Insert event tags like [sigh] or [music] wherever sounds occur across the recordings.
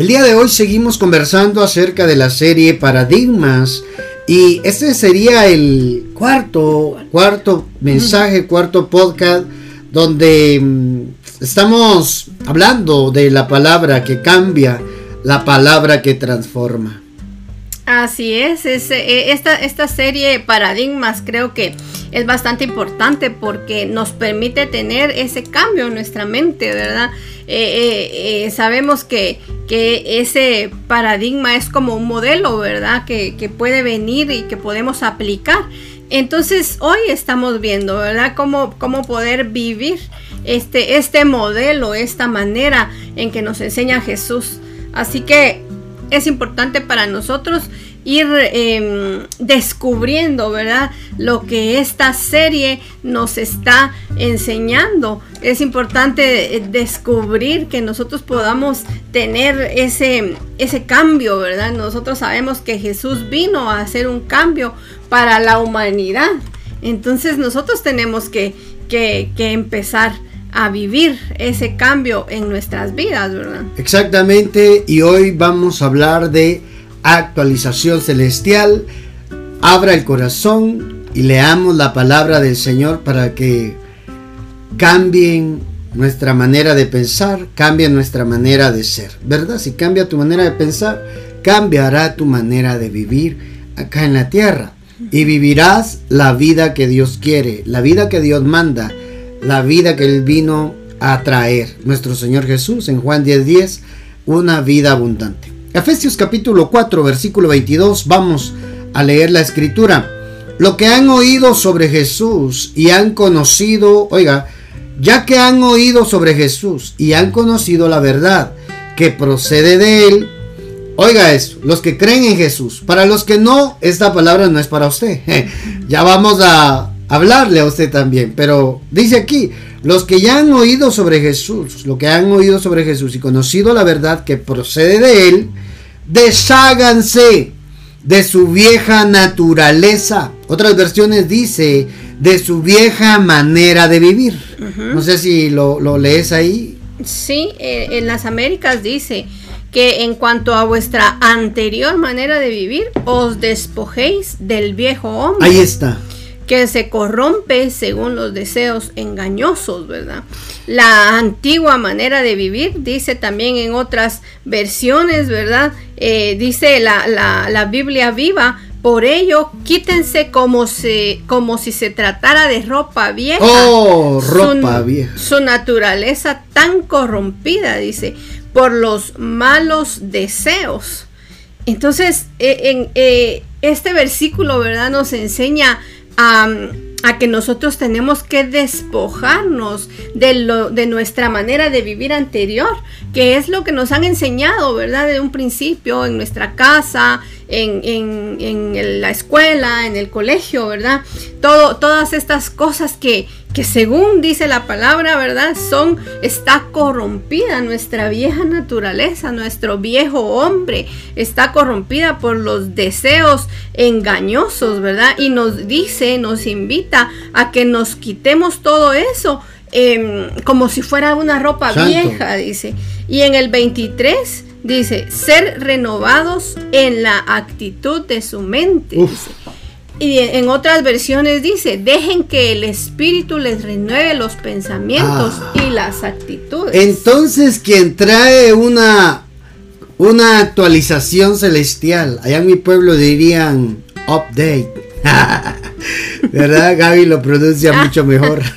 El día de hoy seguimos conversando acerca de la serie Paradigmas y este sería el cuarto, cuarto mensaje, cuarto podcast donde mm, estamos hablando de la palabra que cambia, la palabra que transforma. Así es, eh, esta, esta serie Paradigmas creo que es bastante importante porque nos permite tener ese cambio en nuestra mente, ¿verdad? Eh, eh, sabemos que, ese paradigma es como un modelo, ¿verdad? Que, puede venir y que podemos aplicar. Entonces hoy estamos viendo, ¿verdad? Cómo, cómo poder vivir este, este modelo, esta manera en que nos enseña Jesús. Así que es importante para nosotros ir em, descubriendo, ¿verdad? Lo que esta serie nos está enseñando. Es importante eh, descubrir que nosotros podamos tener ese, ese cambio, ¿verdad? Nosotros sabemos que Jesús vino a hacer un cambio para la humanidad. Entonces nosotros tenemos que, que, que empezar a vivir ese cambio en nuestras vidas, ¿verdad? Exactamente, y hoy vamos a hablar de actualización celestial. Abra el corazón y leamos la palabra del Señor para que cambien nuestra manera de pensar, cambien nuestra manera de ser, ¿verdad? Si cambia tu manera de pensar, cambiará tu manera de vivir acá en la tierra y vivirás la vida que Dios quiere, la vida que Dios manda la vida que Él vino a traer, nuestro Señor Jesús, en Juan 10:10, 10, una vida abundante. Efesios capítulo 4, versículo 22, vamos a leer la escritura. Lo que han oído sobre Jesús y han conocido, oiga, ya que han oído sobre Jesús y han conocido la verdad que procede de Él, Oiga eso, los que creen en Jesús. Para los que no, esta palabra no es para usted. [laughs] ya vamos a hablarle a usted también. Pero dice aquí, los que ya han oído sobre Jesús, lo que han oído sobre Jesús y conocido la verdad que procede de él, desháganse de su vieja naturaleza. Otras versiones dice de su vieja manera de vivir. No sé si lo, lees ahí. Sí, eh, en las Américas dice que en cuanto a vuestra anterior manera de vivir, os despojéis del viejo hombre. Ahí está que se corrompe según los deseos engañosos, ¿verdad? La antigua manera de vivir, dice también en otras versiones, ¿verdad? Eh, dice la, la, Biblia viva, por ello, quítense como, si, como si se tratara de ropa vieja. Oh, ropa vieja. Su naturaleza tan corrompida, dice, por los malos deseos. Entonces, eh, en, eh, este versículo, ¿verdad? Nos enseña a, que nosotros tenemos que despojarnos de, lo, de nuestra manera de vivir anterior, que es lo que nos han enseñado, ¿verdad? De un principio, en nuestra casa, en, en, la escuela, en el colegio, ¿verdad? Todo, todas estas cosas que, que según dice la palabra, ¿verdad? Son, está corrompida nuestra vieja naturaleza, nuestro viejo hombre está corrompida por los deseos engañosos, ¿verdad? Y nos dice, nos invita a que nos quitemos todo eso. Em, como si fuera una ropa vieja, dice. Y en el 23 dice, ser renovados en la actitud de su mente. Dice. Y en otras versiones dice, dejen que el Espíritu les renueve los pensamientos ah. y las actitudes. Entonces, quien trae una, una actualización celestial, allá en mi pueblo dirían update. [laughs] ¿Verdad? Gaby lo pronuncia [laughs] mucho mejor. [laughs]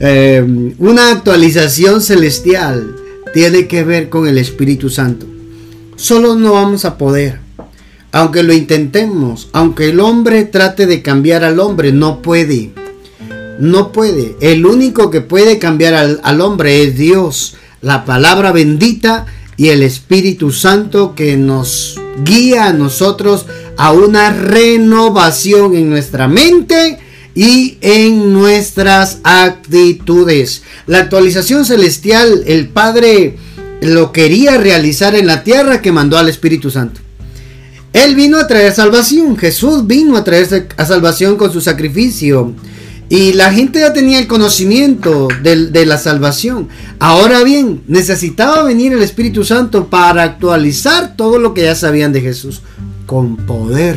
Em, una actualización celestial tiene que ver con el Espíritu Santo. Solo no vamos a poder aunque lo intentemos, aunque el hombre trate de cambiar al hombre, no puede. No puede. El único que puede cambiar al, hombre es Dios, la palabra bendita y el Espíritu Santo que nos guía a nosotros a una renovación en nuestra mente y en nuestras actitudes. La actualización celestial, el Padre lo quería realizar en la tierra que mandó al Espíritu Santo. Él vino a traer salvación. Jesús vino a traer a salvación con su sacrificio. Y la gente ya tenía el conocimiento de, la salvación. Ahora bien, necesitaba venir el Espíritu Santo para actualizar todo lo que ya sabían de Jesús con poder.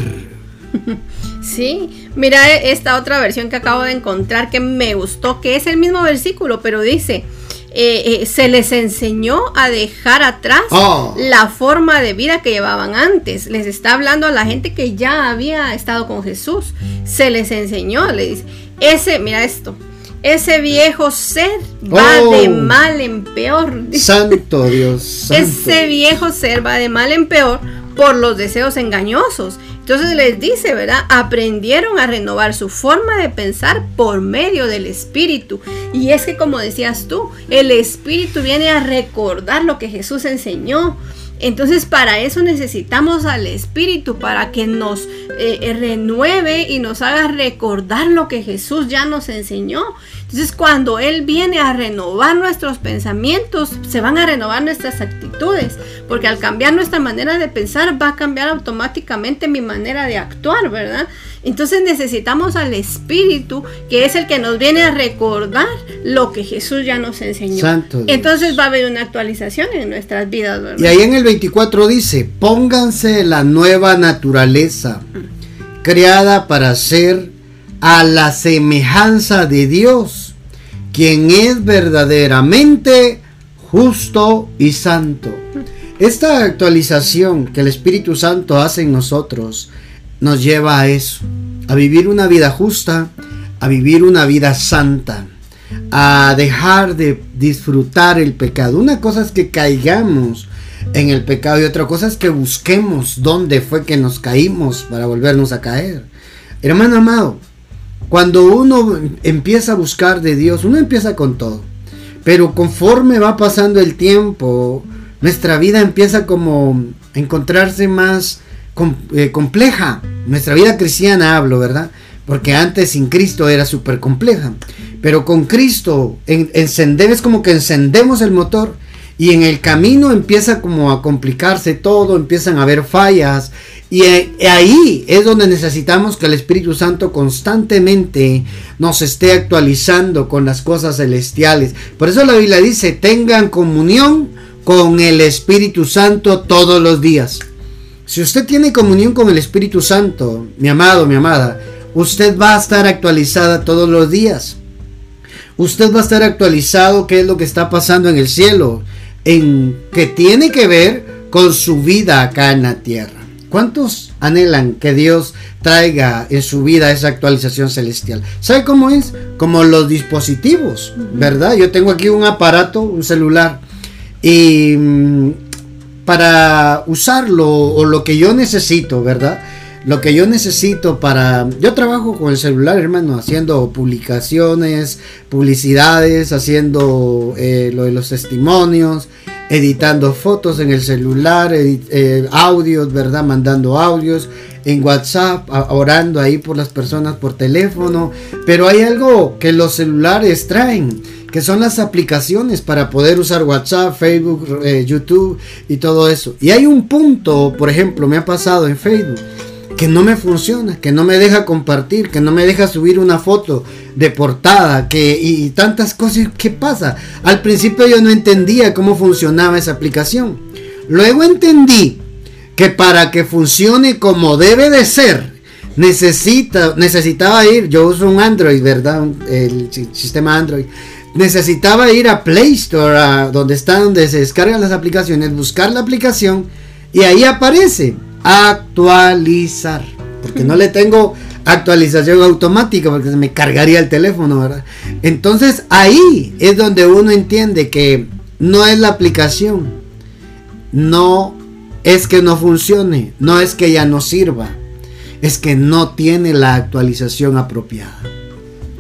[laughs] Sí, mira esta otra versión que acabo de encontrar que me gustó, que es el mismo versículo, pero dice, eh, eh, se les enseñó a dejar atrás oh. la forma de vida que llevaban antes. Les está hablando a la gente que ya había estado con Jesús. Se les enseñó, le dice, ese, mira esto, ese viejo ser va de oh. mal en peor. [laughs] Santo Dios. Ese viejo ser va de mal en peor por los deseos engañosos. Entonces les dice, ¿verdad? Aprendieron a renovar su forma de pensar por medio del Espíritu. Y es que como decías tú, el Espíritu viene a recordar lo que Jesús enseñó. Entonces para eso necesitamos al Espíritu, para que nos eh, eh, renueve y nos haga recordar lo que Jesús ya nos enseñó. Entonces cuando Él viene a renovar nuestros pensamientos, se van a renovar nuestras actitudes, porque al cambiar nuestra manera de pensar va a cambiar automáticamente mi manera de actuar, ¿verdad? Entonces necesitamos al Espíritu, que es el que nos viene a recordar lo que Jesús ya nos enseñó. Entonces va a haber una actualización en nuestras vidas, ¿verdad? Y ahí en el 24 dice, pónganse la nueva naturaleza, creada para ser a la semejanza de Dios, quien es verdaderamente justo y santo. Esta actualización que el Espíritu Santo hace en nosotros nos lleva a eso, a vivir una vida justa, a vivir una vida santa, a dejar de disfrutar el pecado. Una cosa es que caigamos en el pecado y otra cosa es que busquemos dónde fue que nos caímos para volvernos a caer. Hermano amado, cuando uno empieza a buscar de Dios, uno empieza con todo. Pero conforme va pasando el tiempo, nuestra vida empieza como a encontrarse más eh, compleja. Nuestra vida cristiana hablo, ¿verdad? Porque antes sin Cristo era súper compleja. Pero con Cristo encendemos, como que encendemos el motor y en el camino empieza como a complicarse todo, empiezan a haber fallas y eh, ahí es donde necesitamos que el Espíritu Santo constantemente nos esté actualizando con las cosas celestiales. Por eso la Biblia dice, tengan comunión con el Espíritu Santo todos los días. Si usted tiene comunión con el Espíritu Santo, mi amado, mi amada, usted va a estar actualizada todos los días. Usted va a estar actualizado qué es lo que está pasando en el cielo, en que tiene que ver con su vida acá en la tierra. ¿Cuántos anhelan que Dios traiga en su vida esa actualización celestial? ¿Sabe cómo es? Como los dispositivos, ¿verdad? Yo tengo aquí un aparato, un celular, y mm, para usarlo o lo que yo necesito, ¿verdad? Lo que yo necesito para... Yo trabajo con el celular, hermano, haciendo publicaciones, publicidades, haciendo eh, lo de los testimonios, editando fotos en el celular, eh, audios, ¿verdad? Mandando audios en WhatsApp, orando ahí por las personas por teléfono. Pero hay algo que los celulares traen, que son las aplicaciones para poder usar WhatsApp, Facebook, eh, YouTube y todo eso. Y hay un punto, por ejemplo, me ha pasado en Facebook que no me funciona, que no me deja compartir, que no me deja subir una foto de portada, que y, tantas cosas. ¿Qué pasa? Al principio yo no entendía cómo funcionaba esa aplicación. Luego entendí que para que funcione como debe de ser, necesita, necesitaba ir, yo uso un Android, ¿verdad? El sistema Android. Necesitaba ir a Play Store, a donde está, donde se descargan las aplicaciones, buscar la aplicación y ahí aparece actualizar. Porque no le tengo actualización automática porque se me cargaría el teléfono, ¿verdad? Entonces ahí es donde uno entiende que no es la aplicación, no es que no funcione, no es que ya no sirva, es que no tiene la actualización apropiada.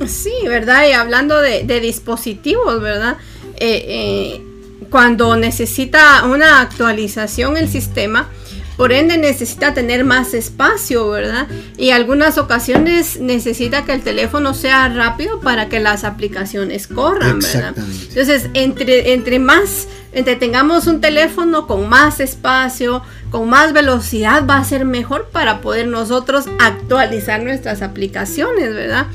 Sí, ¿verdad? Y hablando de, dispositivos, ¿verdad? Eh, eh, cuando necesita una actualización el sistema, por ende necesita tener más espacio, ¿verdad? Y algunas ocasiones necesita que el teléfono sea rápido para que las aplicaciones corran, ¿verdad? Entonces, entre, entre más, entre tengamos un teléfono con más espacio, con más velocidad, va a ser mejor para poder nosotros actualizar nuestras aplicaciones, ¿verdad?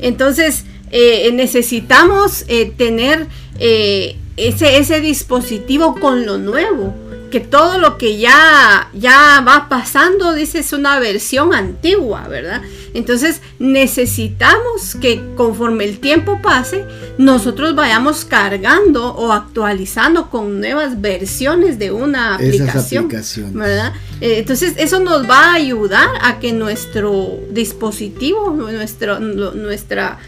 Entonces, eh, necesitamos eh, tener ese, ese dispositivo con lo nuevo que todo lo que ya, ya va pasando, dice, es una versión antigua, ¿verdad? Entonces necesitamos que conforme el tiempo pase, nosotros vayamos cargando o actualizando con nuevas versiones de una aplicación, ¿verdad? Eh, entonces eso nos va a ayudar a que nuestro dispositivo, nuestro, nuestra,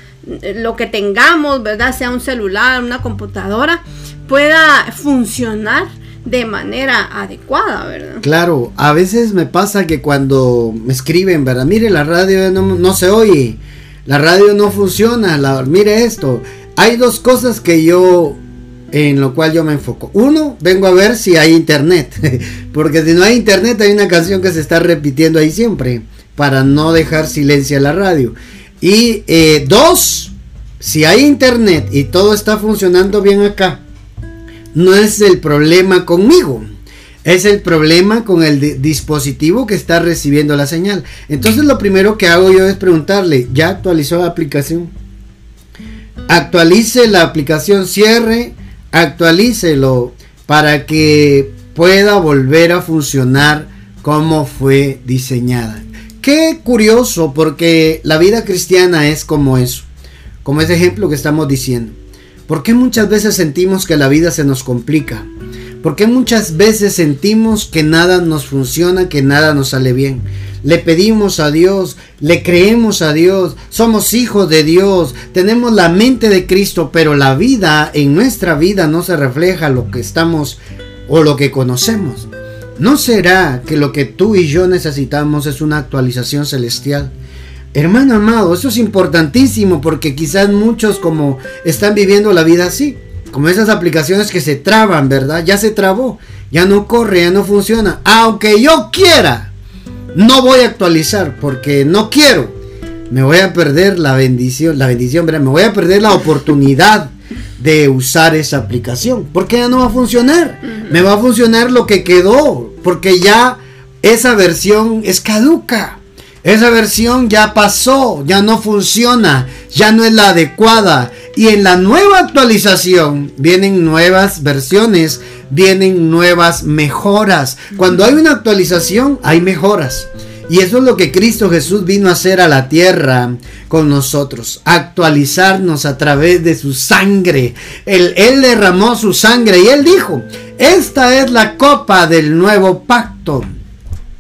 lo que tengamos, ¿verdad? Sea un celular, una computadora, pueda funcionar de manera adecuada, ¿verdad? Claro, a veces me pasa que cuando me escriben, ¿verdad? Mire, la radio no, se oye, la radio no funciona, la, mire esto. Hay dos cosas que yo, en lo cual yo me enfoco. Uno, vengo a ver si hay internet, [laughs] porque si no hay internet hay una canción que se está repitiendo ahí siempre, para no dejar silencio a la radio. Y eh, dos, si hay internet y todo está funcionando bien acá, no es el problema conmigo. Es el problema con el dispositivo que está recibiendo la señal. Entonces lo primero que hago yo es preguntarle, ¿ya actualizó la aplicación? Actualice la aplicación, cierre, actualícelo para que pueda volver a funcionar como fue diseñada. Qué curioso porque la vida cristiana es como eso, como ese ejemplo que estamos diciendo. ¿Por qué muchas veces sentimos que la vida se nos complica? ¿Por qué muchas veces sentimos que nada nos funciona, que nada nos sale bien? Le pedimos a Dios, le creemos a Dios, somos hijos de Dios, tenemos la mente de Cristo, pero la vida, en nuestra vida no se refleja lo que estamos o lo que conocemos. ¿No será que lo que tú y yo necesitamos es una actualización celestial? Hermano amado, eso es importantísimo porque quizás muchos como están viviendo la vida así, como esas aplicaciones que se traban, ¿verdad? Ya se trabó, ya no corre, ya no funciona. Aunque yo quiera, no voy a actualizar porque no quiero. Me voy a perder la bendición, la bendición, ¿verdad? Me voy a perder la oportunidad de usar esa aplicación porque ya no va a funcionar. Me va a funcionar lo que quedó porque ya esa versión es caduca. Esa versión ya pasó, ya no funciona, ya no es la adecuada. Y en la nueva actualización vienen nuevas versiones, vienen nuevas mejoras. Cuando hay una actualización, hay mejoras. Y eso es lo que Cristo Jesús vino a hacer a la tierra con nosotros, actualizarnos a través de su sangre. Él, él, derramó su sangre y él dijo, esta es la copa del nuevo pacto,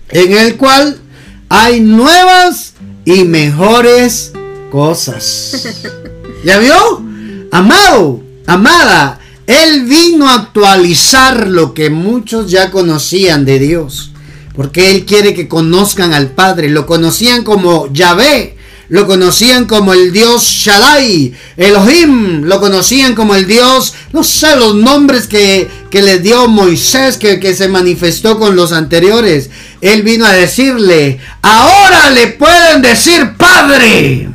en el cual hay nuevas y mejores cosas. [laughs] ¿Ya vio? Amado, amada, Él vino a actualizar lo que muchos ya conocían de Dios. Porque Él quiere que conozcan al Padre. Lo conocían como Yahvé lo conocían como el dios Shaddai, Elohim, lo conocían como el dios, no sé, los nombres que, que les dio Moisés, que, que se manifestó con los anteriores. Él vino a decirle, ahora le pueden decir Padre.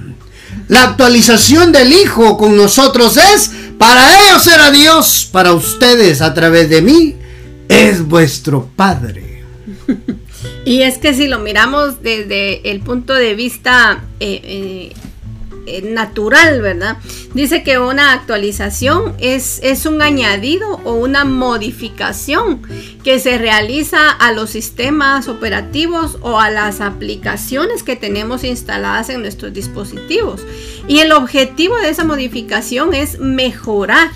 La actualización del Hijo con nosotros es, para ellos era Dios, para ustedes a través de mí, es vuestro Padre. [laughs] Y es que si lo miramos desde el punto de vista eh, eh, eh, natural, ¿verdad? Dice que una actualización es, es un añadido o una modificación que se realiza a los sistemas operativos o a las aplicaciones que tenemos instaladas en nuestros dispositivos. Y el objetivo de esa modificación es mejorar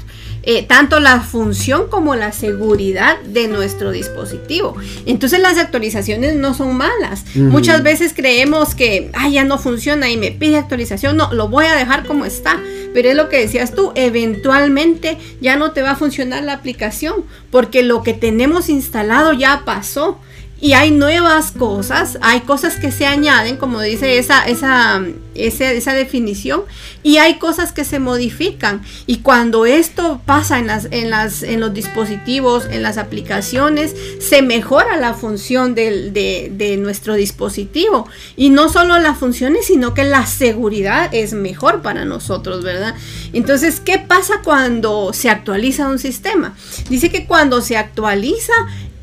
eh, tanto la función como la seguridad de nuestro dispositivo. Entonces las actualizaciones no son malas. Muchas veces creemos que, ay, ya no funciona y me pide actualización. No, lo voy a dejar como está. Pero es lo que decías tú, eventualmente ya no te va a funcionar la aplicación porque lo que tenemos instalado ya pasó y hay nuevas cosas, hay cosas que se añaden, como dice esa, esa, esa, definición, y hay cosas que se modifican. Y cuando esto pasa en, las, en, las, en los dispositivos, en las aplicaciones, se mejora la función de, de nuestro dispositivo. Y no solo las funciones, sino que la seguridad es mejor para nosotros, ¿verdad? Entonces, ¿qué pasa cuando se actualiza un sistema? Dice que cuando se actualiza,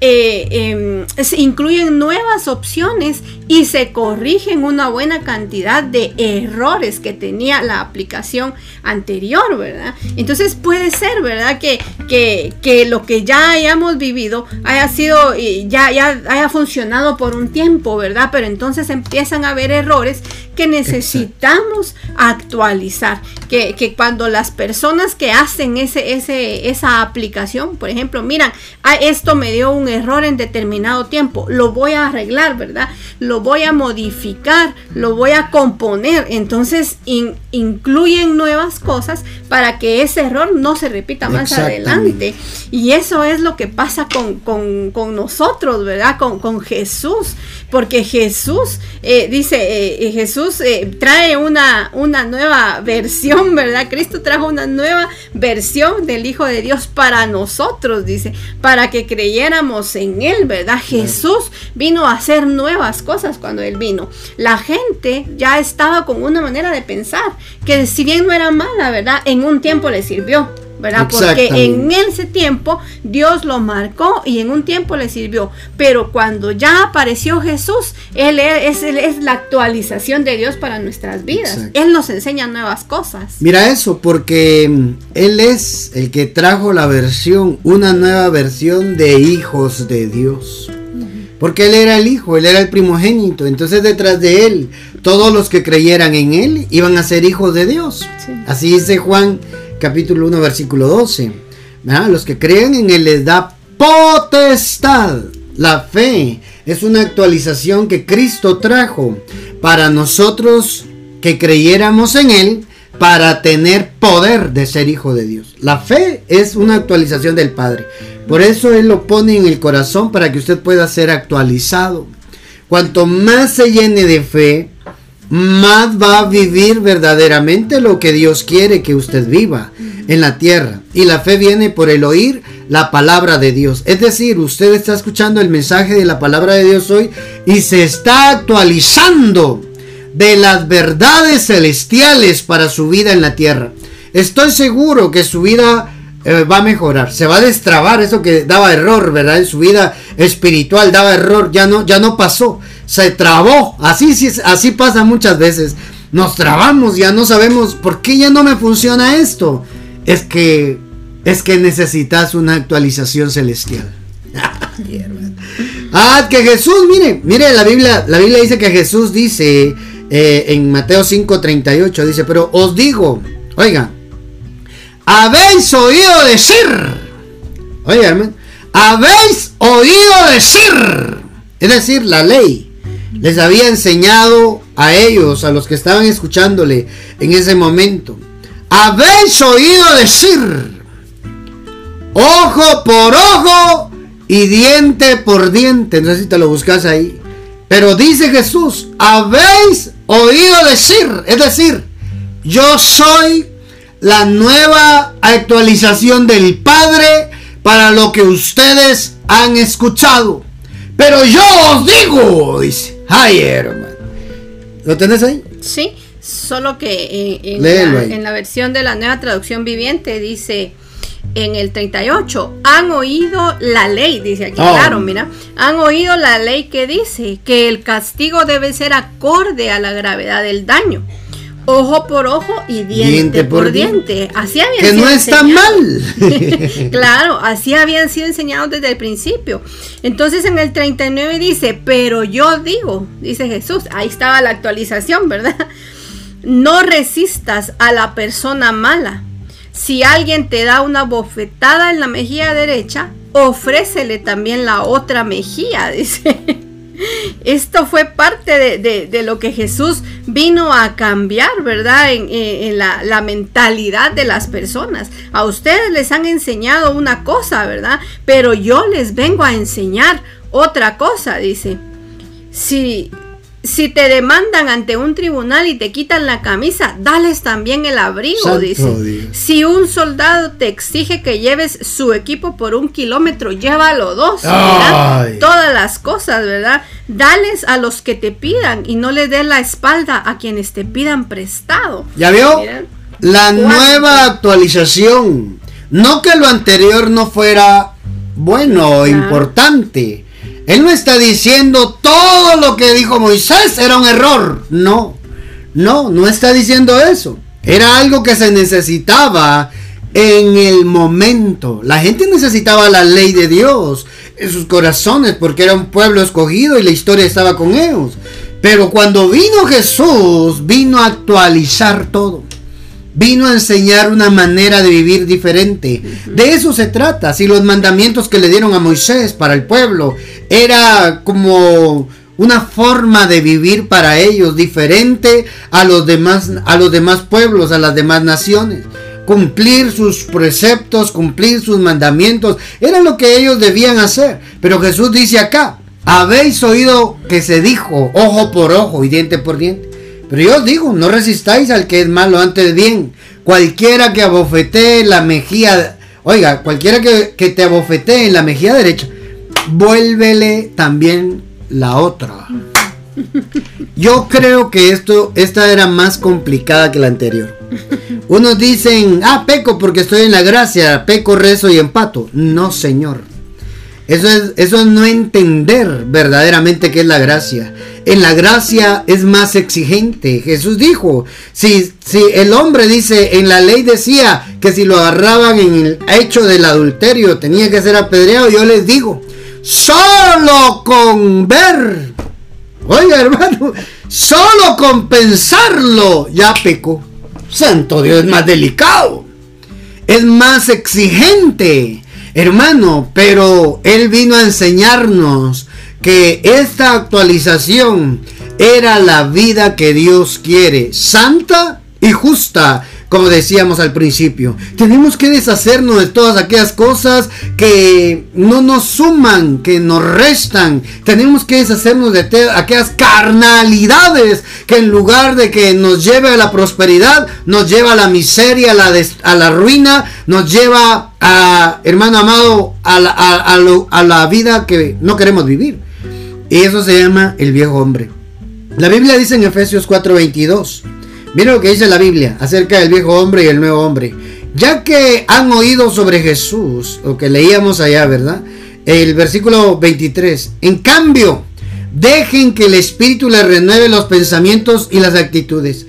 eh, em, se incluyen nuevas opciones y se corrigen una buena cantidad de errores que tenía la aplicación anterior, ¿verdad? Entonces puede ser, ¿verdad? Que, que, lo que ya hayamos vivido haya sido, ya, ya haya funcionado por un tiempo, ¿verdad? Pero entonces empiezan a haber errores que necesitamos actualizar. Que, que, cuando las personas que hacen ese, ese, esa aplicación, por ejemplo, miran, ah, esto me dio un error en determinado tiempo, lo voy a arreglar, ¿verdad? Lo voy a modificar, lo voy a componer. Entonces incluyen nuevas cosas para que ese error no se repita más adelante. Y eso es lo que pasa con, nosotros, ¿verdad? Con, con, Jesús. Porque Jesús eh, dice, eh, eh, Jesús trae una, una nueva versión, ¿verdad? Cristo trajo una nueva versión del Hijo de Dios para nosotros, dice, para que creyéramos en Él, ¿verdad? Jesús vino a hacer nuevas cosas cuando Él vino. La gente ya estaba con una manera de pensar que si bien no era mala, ¿verdad? En un tiempo le sirvió. ¿Verdad? Porque en ese tiempo Dios lo marcó y en un tiempo le sirvió. Pero cuando ya apareció Jesús, Él es, es la actualización de Dios para nuestras vidas. Él nos enseña nuevas cosas. Mira eso, porque Él es el que trajo la versión, una nueva versión de hijos de Dios. Porque Él era el Hijo, Él era el primogénito. Entonces detrás de Él, todos los que creyeran en Él iban a ser hijos de Dios. Así dice Juan capítulo 1 versículo 12. Los que creen en Él les da potestad. La fe es una actualización que Cristo trajo para nosotros que creyéramos en Él para tener poder de ser hijo de Dios. La fe es una actualización del Padre. Por eso Él lo pone en el corazón para que usted pueda ser actualizado. Cuanto más se llene de fe, más va a vivir verdaderamente lo que Dios quiere que usted viva en la tierra. Y la fe viene por el oír la palabra de Dios. Es decir, usted está escuchando el mensaje de la palabra de Dios hoy y se está actualizando de las verdades celestiales para su vida en la tierra. Estoy seguro que su vida eh, va a mejorar, se va a destrabar eso que daba error, ¿verdad? En su vida espiritual daba error, ya no, ya no pasó, se trabó, así, así pasa muchas veces, nos trabamos, ya no sabemos por qué ya no me funciona esto, es que, es que necesitas una actualización celestial. [laughs] ah, que Jesús, mire, mire la Biblia, la Biblia dice que Jesús dice eh, en Mateo 5:38, dice, pero os digo, oiga, habéis oído decir, oiga, habéis oído decir, es decir, la ley les había enseñado a ellos, a los que estaban escuchándole en ese momento, habéis oído decir, ojo por ojo y diente por diente, no sé si te lo buscas ahí, pero dice Jesús, habéis oído decir, es decir, yo soy la nueva actualización del Padre para lo que ustedes han escuchado. Pero yo os digo, dice, ay hermano. ¿Lo tenés ahí? Sí, solo que en, la, versión de la nueva traducción viviente dice en el 38, han oído la ley, dice aquí, oh. claro, mira, han oído la ley que dice que el castigo debe ser acorde a la gravedad del daño ojo por ojo y diente, por, diente. Así habían que no está mal. [laughs] claro, así habían sido enseñados desde el principio. Entonces en el 39 dice, pero yo digo, dice Jesús, ahí estaba la actualización, ¿verdad? [laughs] No resistas a la persona mala. Si alguien te da una bofetada en la mejilla derecha, ofrécele también la otra mejilla, [laughs] dice. Esto fue parte de, lo que Jesús vino a cambiar, ¿verdad? En, la, la, mentalidad de las personas. A ustedes les han enseñado una cosa, ¿verdad? Pero yo les vengo a enseñar otra cosa, dice. Si, si te demandan ante un tribunal y te quitan la camisa, dales también el abrigo, dice. Si un soldado te exige que lleves su equipo por un kilómetro, llévalo dos. Todas las cosas, ¿verdad? Dales a los que te pidan y no le des la espalda a quienes te pidan prestado. ¿Ya vio? la nueva actualización. No que lo anterior no fuera bueno, importante. Él no está diciendo todo lo que dijo Moisés era un error. No, no, no está diciendo eso. Era algo que se necesitaba en el momento. La gente necesitaba la ley de Dios en sus corazones porque era un pueblo escogido y la historia estaba con ellos. Pero cuando vino Jesús, vino a actualizar todo. Vino a enseñar una manera de vivir diferente. De eso se trata. Si los mandamientos que le dieron a Moisés para el pueblo era como una forma de vivir para ellos diferente a los demás a los demás pueblos, a las demás naciones. Cumplir sus preceptos, cumplir sus mandamientos, era lo que ellos debían hacer. Pero Jesús dice acá, habéis oído que se dijo ojo por ojo y diente por diente. Pero yo os digo, no resistáis al que es malo antes bien. Cualquiera que abofetee la mejilla, oiga, cualquiera que, que te abofetee en la mejilla derecha, vuélvele también la otra. Yo creo que esto, esta era más complicada que la anterior. Unos dicen, ah, peco porque estoy en la gracia, peco, rezo y empato. No, señor. Eso es, eso es no entender verdaderamente qué es la gracia. En la gracia es más exigente. Jesús dijo, si, si el hombre dice, en la ley decía que si lo agarraban en el hecho del adulterio tenía que ser apedreado, yo les digo, solo con ver, oiga hermano, solo con pensarlo ya pecó. Santo Dios es más delicado, es más exigente hermano, pero Él vino a enseñarnos que esta actualización era la vida que Dios quiere, santa y justa, como decíamos al principio. Tenemos que deshacernos de todas aquellas cosas que no nos suman, que nos restan. Tenemos que deshacernos de aquellas carnalidades que en lugar de que nos lleve a la prosperidad, nos lleva a la miseria, a la, ruina, nos lleva a, hermano amado, a la, a la vida que no queremos vivir. Y eso se llama el viejo hombre. La Biblia dice en Efesios 4:22. Miren lo que dice la Biblia acerca del viejo hombre y el nuevo hombre. Ya que han oído sobre Jesús, lo que leíamos allá, ¿verdad? El versículo 23. En cambio, dejen que el Espíritu les renueve los pensamientos y las actitudes.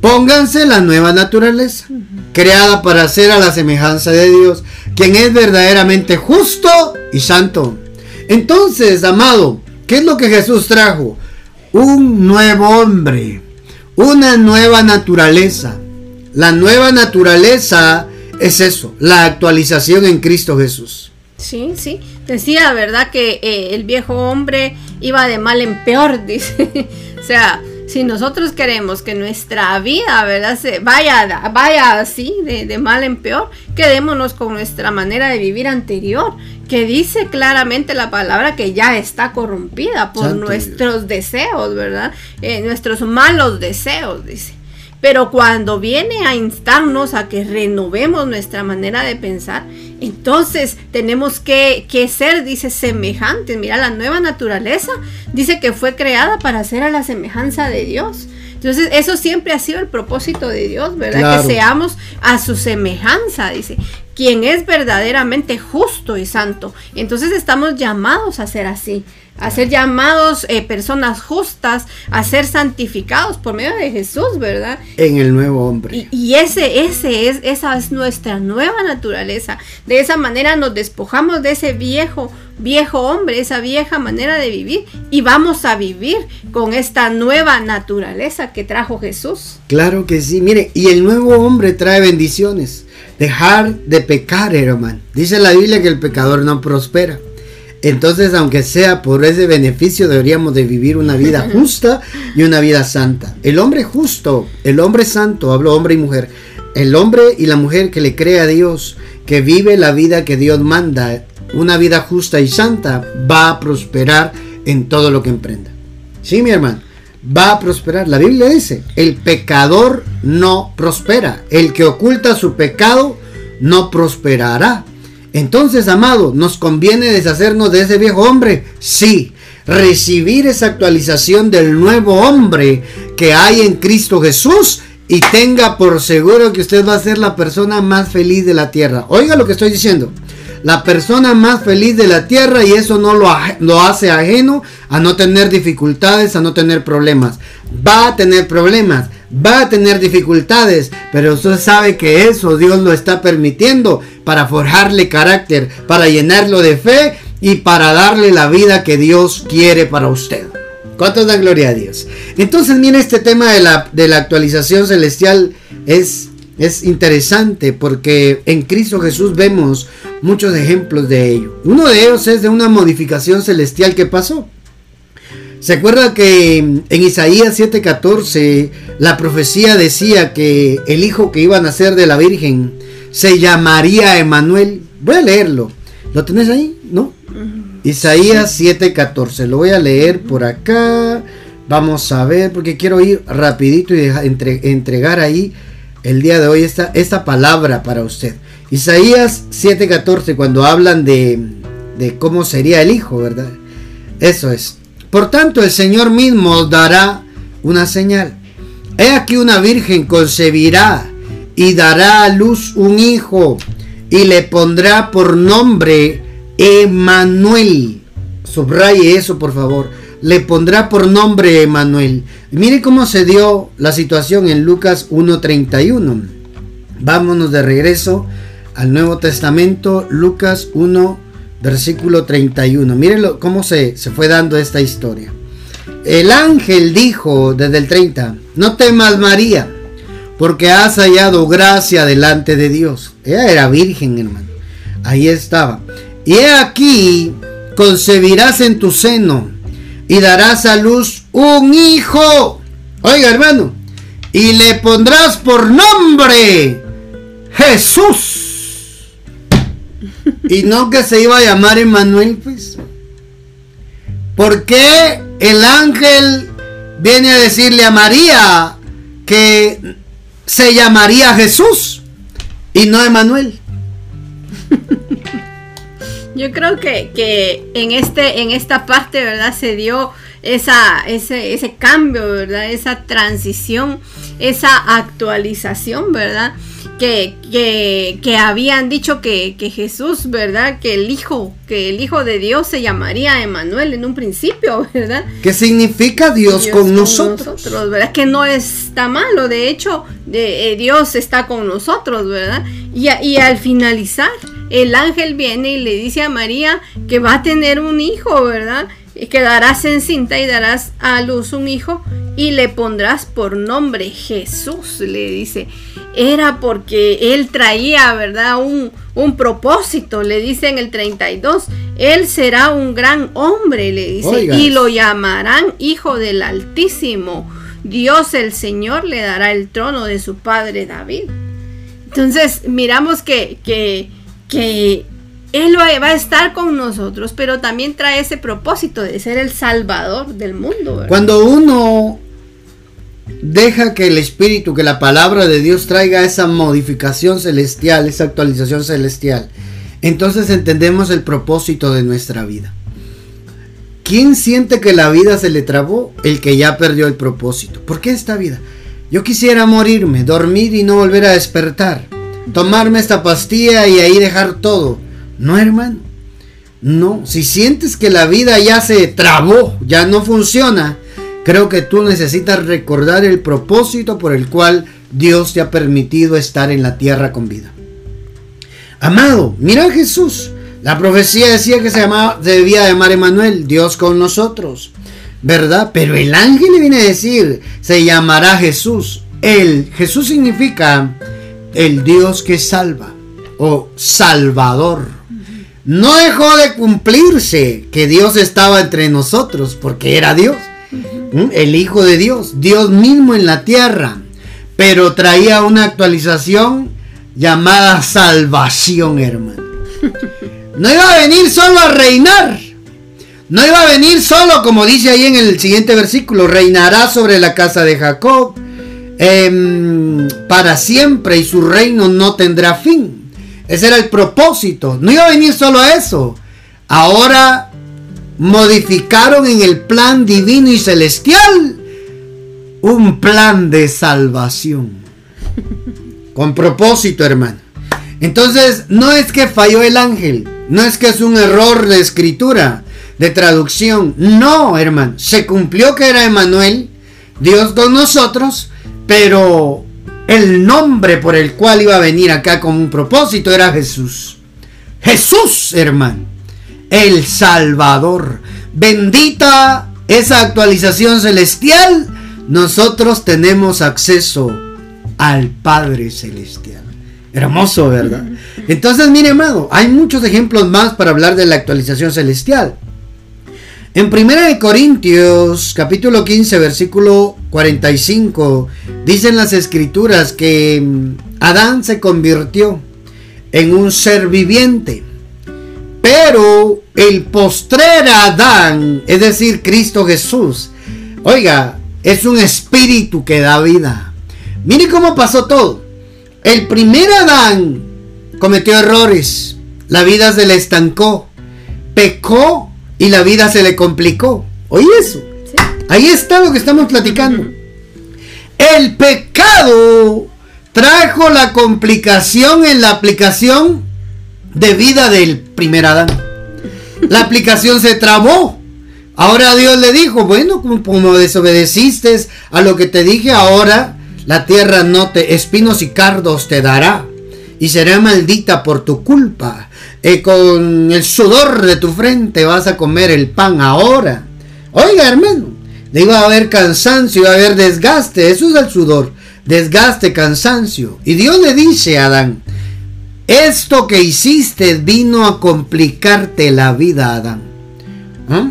Pónganse la nueva naturaleza, creada para ser a la semejanza de Dios, quien es verdaderamente justo y santo. Entonces, amado, ¿qué es lo que Jesús trajo? Un nuevo hombre una nueva naturaleza. La nueva naturaleza es eso, la actualización en Cristo Jesús. Sí, sí. Decía, ¿verdad? Que eh, el viejo hombre iba de mal en peor, [laughs] dice. o sea, si nosotros queremos que nuestra vida, ¿verdad? Se vaya, vaya así, de, de, mal en peor, quedémonos con nuestra manera de vivir anterior, que dice claramente la palabra que ya está corrompida por nuestros deseos, ¿verdad? Eh, nuestros malos deseos, dice. Pero cuando viene a instarnos a que renovemos nuestra manera de pensar, entonces tenemos que, que, ser, dice, semejantes. Mira, la nueva naturaleza dice que fue creada para ser a la semejanza de Dios. Entonces, eso siempre ha sido el propósito de Dios, ¿verdad? Que seamos a su semejanza, dice quien es verdaderamente justo y santo. Entonces estamos llamados a ser así, a ser llamados eh, personas justas, a ser santificados por medio de Jesús, ¿verdad? En el nuevo hombre. Y, ese, ese es, esa es nuestra nueva naturaleza. De esa manera nos despojamos de ese viejo, viejo hombre, esa vieja manera de vivir y vamos a vivir con esta nueva naturaleza que trajo Jesús. Claro que sí, mire, y el nuevo hombre trae bendiciones dejar de pecar, hermano. Dice la Biblia que el pecador no prospera. Entonces, aunque sea por ese beneficio, deberíamos de vivir una vida justa y una vida santa. El hombre justo, el hombre santo, hablo hombre y mujer, el hombre y la mujer que le cree a Dios, que vive la vida que Dios manda, una vida justa y santa, va a prosperar en todo lo que emprenda. Sí, mi hermano va a prosperar. La Biblia dice, el pecador no prospera. El que oculta su pecado no prosperará. Entonces, amado, ¿nos conviene deshacernos de ese viejo hombre? Sí. Recibir esa actualización del nuevo hombre que hay en Cristo Jesús y tenga por seguro que usted va a ser la persona más feliz de la tierra. Oiga lo que estoy diciendo. La persona más feliz de la tierra y eso no lo, hace ajeno a no tener dificultades, a no tener problemas. Va a tener problemas, va a tener dificultades, pero usted sabe que eso Dios lo está permitiendo para forjarle carácter, para llenarlo de fe y para darle la vida que Dios quiere para usted. ¿Cuántos dan gloria a Dios? Entonces, mire, este tema de la, de la actualización celestial es, es interesante porque en Cristo Jesús vemos muchos ejemplos de ello. Uno de ellos es de una modificación celestial que pasó. ¿Se acuerda que en Isaías 7:14 la profecía decía que el hijo que iba a nacer de la Virgen se llamaría Emanuel? Voy a leerlo. ¿Lo tenés ahí? ¿No? Isaías 7:14. Lo voy a leer por acá. Vamos a ver, porque quiero ir rapidito y entregar ahí el día de hoy esta, esta palabra para usted. Isaías 7:14, cuando hablan de, de cómo sería el Hijo, ¿verdad? Eso es. Por tanto, el Señor mismo dará una señal. He aquí una virgen concebirá y dará a luz un hijo y le pondrá por nombre Emanuel. Subraye eso, por favor. Le pondrá por nombre Emanuel. Mire cómo se dio la situación en Lucas 1.31. Vámonos de regreso al Nuevo Testamento, Lucas 1, versículo 31. Miren cómo se, se fue dando esta historia. El ángel dijo desde el 30, no temas María, porque has hallado gracia delante de Dios. Ella era virgen, hermano. Ahí estaba. Y he aquí, concebirás en tu seno y darás a luz un hijo. Oiga, hermano, y le pondrás por nombre Jesús. Y no que se iba a llamar Emanuel, pues. ¿Por qué el ángel viene a decirle a María que se llamaría Jesús y no Emanuel? [laughs] Yo creo que, que en, este, en esta parte, ¿verdad? Se dio esa, ese, ese cambio, ¿verdad? Esa transición, esa actualización, ¿verdad? Que, que, que habían dicho que, que, Jesús, ¿verdad? Que el Hijo, que el Hijo de Dios se llamaría Emanuel en un principio, [laughs] ¿verdad? ¿Qué significa Dios, con, nosotros? ¿verdad? Que no está malo, de hecho, de, eh, Dios está con nosotros, ¿verdad? Y, y al finalizar, el ángel viene y le dice a María que va a tener un hijo, ¿verdad? Y quedarás encinta y darás a luz un hijo y le pondrás por nombre Jesús, le dice. Era porque él traía, ¿verdad? Un, un propósito, le dice en el 32. Él será un gran hombre, le dice, y lo llamarán Hijo del Altísimo. Dios el Señor le dará el trono de su padre David. Entonces miramos que, que que Él va a estar con nosotros, pero también trae ese propósito de ser el salvador del mundo. Cuando uno deja que el Espíritu, que la palabra de Dios traiga esa modificación celestial, esa actualización celestial, entonces entendemos el propósito de nuestra vida. ¿Quién siente que la vida se le trabó? El que ya perdió el propósito. ¿Por qué esta vida? Yo quisiera morirme, dormir y no volver a despertar tomarme esta pastilla y ahí dejar todo. No, hermano. No, si sientes que la vida ya se trabó, ya no funciona, creo que tú necesitas recordar el propósito por el cual Dios te ha permitido estar en la tierra con vida. Amado, mira a Jesús. La profecía decía que se, llamaba, debía llamar Emanuel, Dios con nosotros. ¿Verdad? Pero el ángel le viene a decir, se llamará Jesús. El Jesús significa el Dios que salva o Salvador. No dejó de cumplirse que Dios estaba entre nosotros porque era Dios, el Hijo de Dios, Dios mismo en la tierra, pero traía una actualización llamada salvación, hermano. [laughs] No iba a venir solo a reinar. No iba a venir solo, como dice ahí en el siguiente versículo, reinará sobre la casa de Jacob Em, para siempre y su reino no tendrá fin. Ese era el propósito. No iba a venir solo a eso. Ahora modificaron en el plan divino y celestial un plan de salvación. Con propósito, hermano. Entonces, no es que falló el ángel, no es que es un error de escritura, de traducción. No, hermano, se cumplió que era Emanuel, Dios con nosotros, pero el nombre por el cual iba a venir acá con un propósito era Jesús. Jesús, hermano, el Salvador. Bendita esa actualización celestial. Nosotros tenemos acceso al Padre Celestial. Hermoso, ¿verdad? Entonces, mire, amado, hay muchos ejemplos más para hablar de la actualización celestial. En 1 Corintios capítulo 15 versículo 45 dicen las escrituras que mm, Adán se convirtió en un ser viviente. Pero el postrer Adán, es decir, Cristo Jesús, oiga, es un espíritu que da vida. Mire cómo pasó todo. El primer Adán cometió errores, la vida se le estancó, pecó y la vida se le complicó. Oye eso. Ahí está lo que estamos platicando. El pecado trajo la complicación en la aplicación de vida del primer Adán. La aplicación se trabó. Ahora Dios le dijo, bueno, como desobedeciste a lo que te dije, ahora la tierra no te, espinos y cardos te dará y será maldita por tu culpa. Y con el sudor de tu frente vas a comer el pan ahora. Oiga, hermano, le iba a haber cansancio, iba a haber desgaste. Eso es el sudor. Desgaste, cansancio. Y Dios le dice a Adán, esto que hiciste vino a complicarte la vida, Adán. ¿Ah?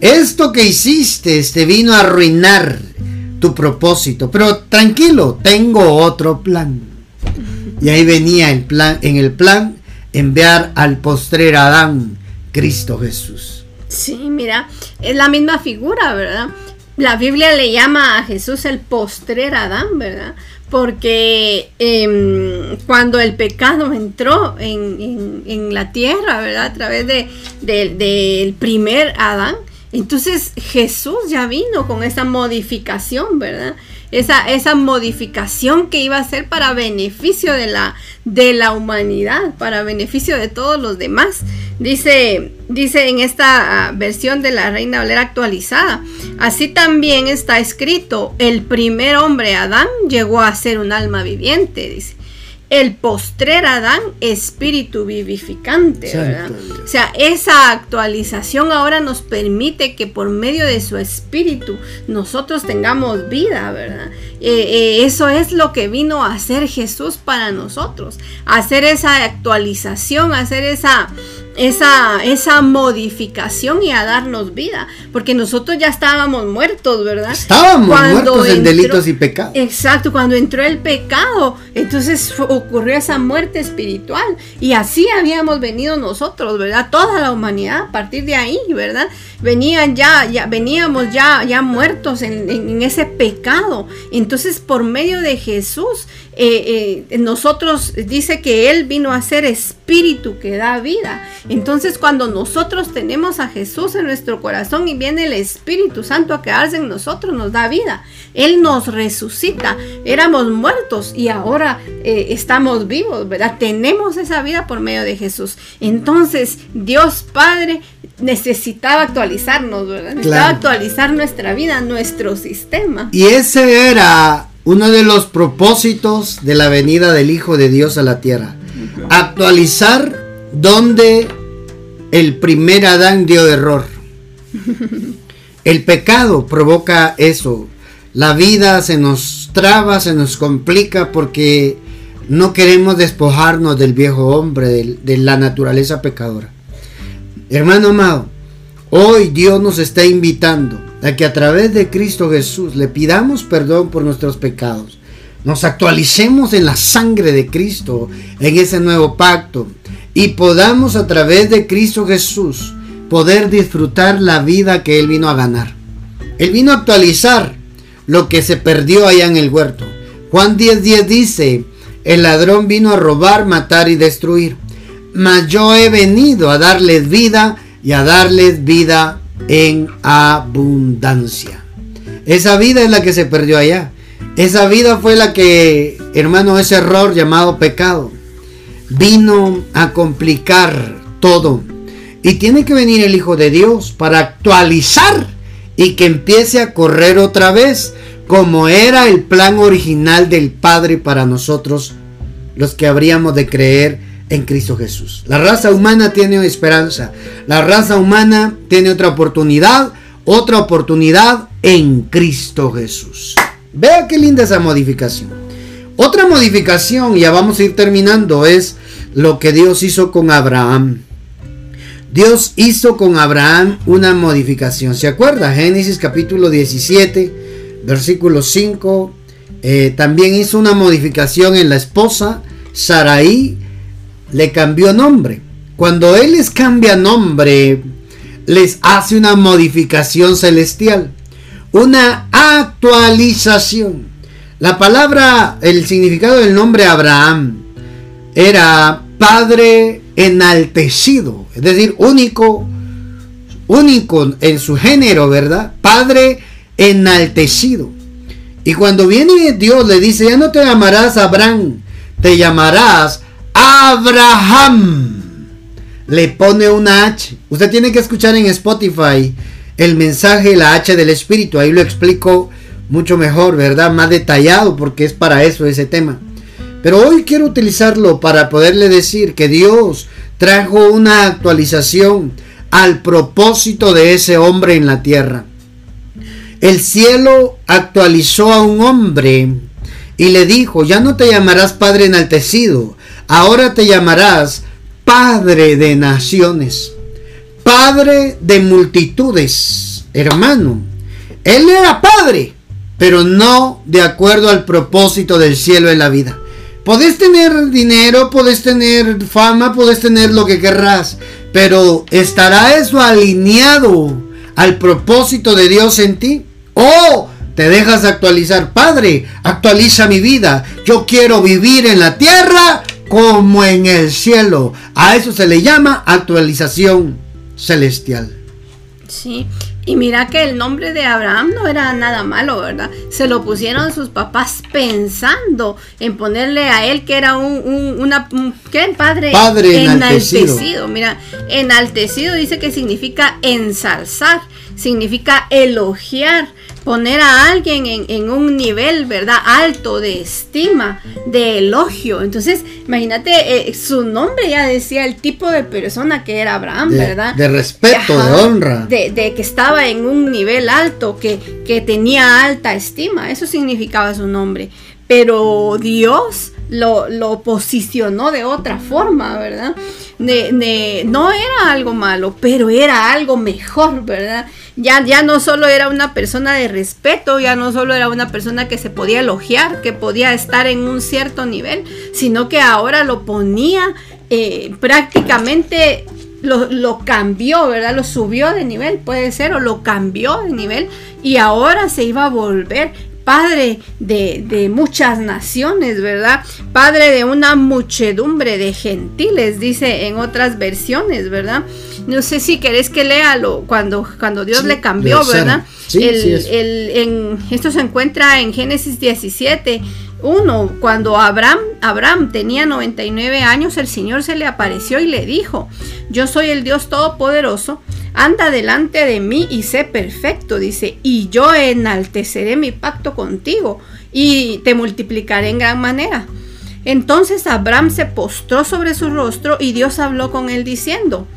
Esto que hiciste te vino a arruinar tu propósito. Pero tranquilo, tengo otro plan. Y ahí venía el plan, en el plan enviar al postrer Adán, Cristo Jesús. Sí, mira, es la misma figura, ¿verdad? La Biblia le llama a Jesús el postrer Adán, ¿verdad? Porque em, cuando el pecado entró en, la tierra, ¿verdad? A través del de, primer Adán, entonces Jesús ya vino con esa modificación, ¿verdad? Esa, esa modificación que iba a ser para beneficio de la, de la humanidad, para beneficio de todos los demás. Dice, dice en esta ah, versión de la Reina Valera actualizada, así también está escrito, el primer hombre Adán llegó a ser un alma viviente, dice el postrer Adán, espíritu vivificante, ¿verdad? O sea, esa actualización ahora nos permite que por medio de su espíritu nosotros tengamos vida, ¿verdad? Eh, eh, eso es lo que vino a hacer Jesús para nosotros, hacer esa actualización, hacer esa esa, esa modificación y a darnos vida, porque nosotros ya estábamos muertos, ¿verdad? Estábamos muertos en delitos y pecados. Exacto, cuando entró el pecado, entonces ocurrió esa muerte espiritual y así habíamos venido nosotros, ¿verdad? Toda la humanidad a partir de ahí, ¿verdad? Venían ya, ya veníamos ya, ya muertos en, en ese pecado. Entonces, por medio de Jesús, eh, eh, nosotros dice que Él vino a ser espíritu que da vida. Entonces cuando nosotros tenemos a Jesús en nuestro corazón y viene el Espíritu Santo a quedarse en nosotros, nos da vida. Él nos resucita. Éramos muertos y ahora eh, estamos vivos, ¿verdad? Tenemos esa vida por medio de Jesús. Entonces Dios Padre necesitaba actualizarnos, ¿verdad? Necesitaba actualizar nuestra vida, nuestro sistema. Y ese era uno de los propósitos de la venida del Hijo de Dios a la tierra. Actualizar donde el primer Adán dio error. [laughs] El pecado provoca eso. La vida se nos traba, se nos complica porque no queremos despojarnos del viejo hombre, de, de la naturaleza pecadora. Hermano amado, hoy Dios nos está invitando a que a través de Cristo Jesús le pidamos perdón por nuestros pecados, nos actualicemos en la sangre de Cristo, en ese nuevo pacto, y podamos a través de Cristo Jesús poder disfrutar la vida que Él vino a ganar. Él vino a actualizar lo que se perdió allá en el huerto. Juan 10:10 10 dice, el ladrón vino a robar, matar y destruir. Mas yo he venido a darles vida y a darles vida en abundancia. Esa vida es la que se perdió allá. Esa vida fue la que, hermano, ese error llamado pecado. vino a complicar todo. Y tiene que venir el Hijo de Dios para actualizar y que empiece a correr otra vez como era el plan original del Padre para nosotros, los que habríamos de creer en Cristo Jesús. La raza humana tiene esperanza. La raza humana tiene otra oportunidad, otra oportunidad en Cristo Jesús. Vea qué linda esa modificación. Otra modificación, ya vamos a ir terminando, es lo que Dios hizo con Abraham. Dios hizo con Abraham una modificación. ¿Se acuerda? Génesis capítulo 17, versículo 5. Eh, también hizo una modificación en la esposa. Saraí le cambió nombre. Cuando Él les cambia nombre, les hace una modificación celestial. Una actualización. La palabra, el significado del nombre Abraham era padre enaltecido, es decir, único, único en su género, ¿verdad? Padre enaltecido. Y cuando viene Dios le dice, ya no te llamarás Abraham, te llamarás Abraham. Le pone una H. Usted tiene que escuchar en Spotify el mensaje, la H del Espíritu. Ahí lo explico mucho mejor, ¿verdad? Más detallado porque es para eso ese tema. Pero hoy quiero utilizarlo para poderle decir que Dios trajo una actualización al propósito de ese hombre en la tierra. El cielo actualizó a un hombre y le dijo, ya no te llamarás Padre enaltecido, ahora te llamarás Padre de naciones, Padre de multitudes, hermano. Él era Padre, pero no de acuerdo al propósito del cielo en la vida. Podés tener dinero, podés tener fama, podés tener lo que querrás, pero ¿estará eso alineado al propósito de Dios en ti? ¿O te dejas actualizar? Padre, actualiza mi vida. Yo quiero vivir en la tierra como en el cielo. A eso se le llama actualización celestial. Sí, y mira que el nombre de Abraham no era nada malo, ¿verdad? Se lo pusieron sus papás pensando en ponerle a él que era un, un una, ¿qué? Padre, Padre enaltecido. Mira, enaltecido dice que significa ensalzar, significa elogiar, poner a alguien en, un nivel, ¿verdad? Alto de estima, de elogio. Entonces, imagínate, eh, su nombre ya decía el tipo de persona que era Abraham, ¿verdad? De respeto, de honra. De, que estaba en un nivel alto, que, que tenía alta estima. Eso significaba su nombre. Pero Dios lo, lo posicionó de otra forma, ¿verdad? no era algo malo, pero era algo mejor, ¿verdad? Ya, ya no solo era una persona de respeto, ya no solo era una persona que se podía elogiar, que podía estar en un cierto nivel, sino que ahora lo ponía eh, prácticamente lo, lo, cambió, ¿verdad? Lo subió de nivel, puede ser, o lo cambió de nivel y ahora se iba a volver Padre de, muchas naciones, ¿verdad? Padre de una muchedumbre de gentiles, dice en otras versiones, ¿verdad? No sé si querés que léalo cuando, cuando Dios le cambió, ¿verdad? en, esto se encuentra en Génesis 17. Uno, cuando Abraham, Abraham tenía 99 años, el Señor se le apareció y le dijo, yo soy el Dios Todopoderoso, anda delante de mí y sé perfecto, dice, y yo enalteceré mi pacto contigo y te multiplicaré en gran manera. Entonces Abraham se postró sobre su rostro y Dios habló con él diciendo,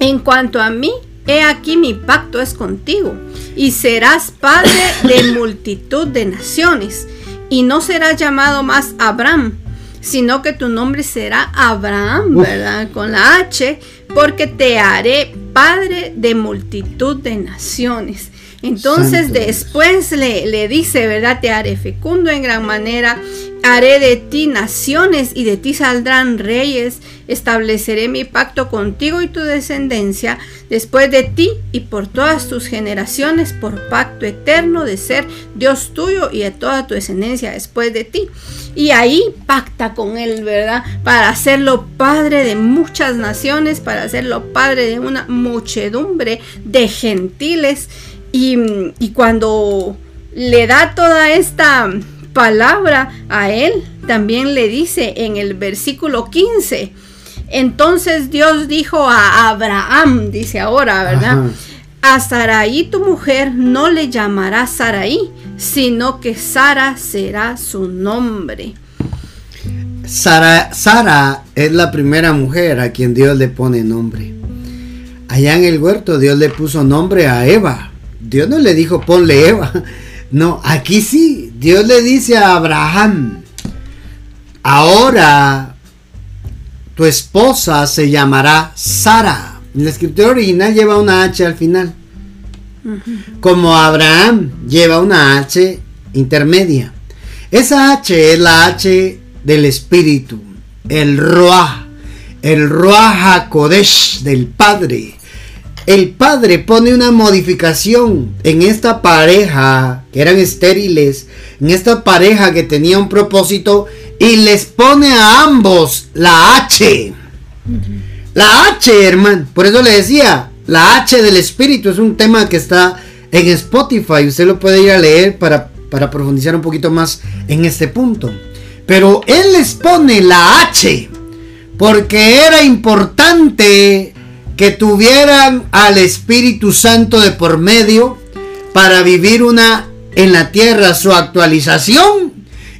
en cuanto a mí, he aquí mi pacto es contigo, y serás padre de [coughs] multitud de naciones, y no serás llamado más Abraham, sino que tu nombre será Abraham, ¿verdad? Con la H, porque te haré padre de multitud de naciones. Entonces después le, le, dice, ¿verdad? Te haré fecundo en gran manera, haré de ti naciones y de ti saldrán reyes, estableceré mi pacto contigo y tu descendencia después de ti y por todas tus generaciones por pacto eterno de ser Dios tuyo y de toda tu descendencia después de ti. Y ahí pacta con él, ¿verdad? Para hacerlo padre de muchas naciones, para hacerlo padre de una muchedumbre de gentiles y, cuando le da toda esta palabra a él, también le dice en el versículo 15, entonces Dios dijo a Abraham, dice ahora, ¿verdad? A Saraí tu mujer no le llamará Saraí, sino que Sara será su nombre. Sara, Sara es la primera mujer a quien Dios le pone nombre. Allá en el huerto Dios le puso nombre a Eva. Dios no le dijo ponle Eva. [laughs] No, aquí sí. Dios le dice a Abraham, ahora tu esposa se llamará Sara. La escritura original lleva una H al final. Como Abraham lleva una H intermedia. Esa H es la H del Espíritu, el Ruah, el Ruah HaKodesh del Padre. El Padre pone una modificación en esta pareja que eran estériles, en esta pareja que tenía un propósito y les pone a ambos la H. La H, hermano. Por eso le decía, la H del Espíritu es un tema que está en Spotify. Usted lo puede ir a leer para, para profundizar un poquito más en este punto. Pero Él les pone la H porque era importante que tuvieran al Espíritu Santo de por medio para vivir una en la tierra su actualización